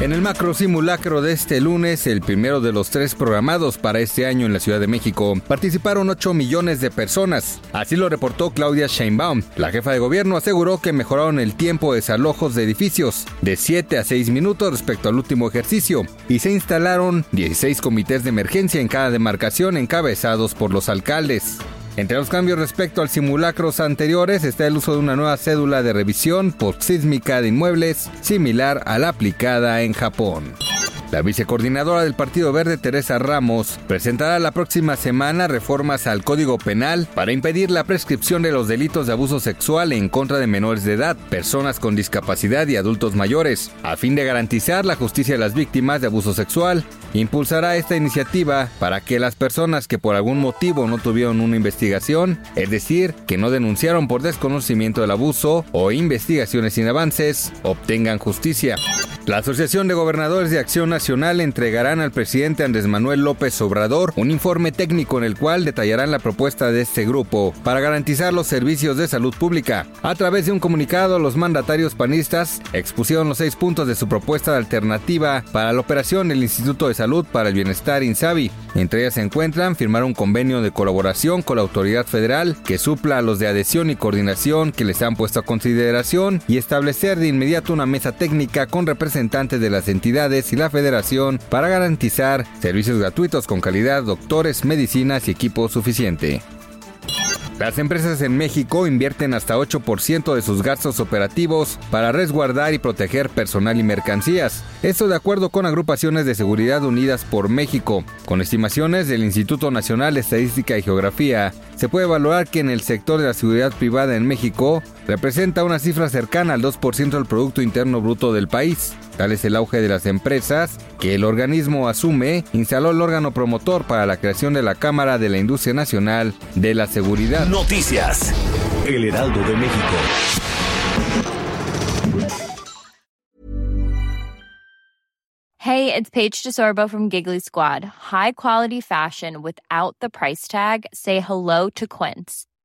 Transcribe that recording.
En el macro simulacro de este lunes, el primero de los tres programados para este año en la Ciudad de México, participaron 8 millones de personas. Así lo reportó Claudia Sheinbaum. La jefa de gobierno aseguró que mejoraron el tiempo de desalojos de edificios de 7 a 6 minutos respecto al último ejercicio y se instalaron 16 comités de emergencia en cada demarcación encabezados por los alcaldes. Entre los cambios respecto al simulacros anteriores está el uso de una nueva cédula de revisión postsísmica de inmuebles similar a la aplicada en Japón. La vicecoordinadora del Partido Verde, Teresa Ramos, presentará la próxima semana reformas al Código Penal para impedir la prescripción de los delitos de abuso sexual en contra de menores de edad, personas con discapacidad y adultos mayores, a fin de garantizar la justicia de las víctimas de abuso sexual. Impulsará esta iniciativa para que las personas que por algún motivo no tuvieron una investigación, es decir, que no denunciaron por desconocimiento del abuso o investigaciones sin avances, obtengan justicia. La Asociación de Gobernadores de Acción Nacional entregarán al presidente Andrés Manuel López Obrador un informe técnico en el cual detallarán la propuesta de este grupo para garantizar los servicios de salud pública. A través de un comunicado, los mandatarios panistas expusieron los seis puntos de su propuesta de alternativa para la operación del Instituto de Salud para el Bienestar INSABI. Entre ellas se encuentran firmar un convenio de colaboración con la autoridad federal que supla a los de adhesión y coordinación que les han puesto a consideración y establecer de inmediato una mesa técnica con representantes de las entidades y la federación para garantizar servicios gratuitos con calidad, doctores, medicinas y equipo suficiente. Las empresas en México invierten hasta 8% de sus gastos operativos para resguardar y proteger personal y mercancías. Esto de acuerdo con agrupaciones de seguridad unidas por México. Con estimaciones del Instituto Nacional de Estadística y Geografía, se puede evaluar que en el sector de la seguridad privada en México representa una cifra cercana al 2% del Producto Interno Bruto del país. Tal es el auge de las empresas que el organismo asume, instaló el órgano promotor para la creación de la Cámara de la Industria Nacional de la Seguridad. Noticias. El Heraldo de México. Hey, it's Paige DeSorbo from Giggly Squad. High quality fashion without the price tag. Say hello to Quince.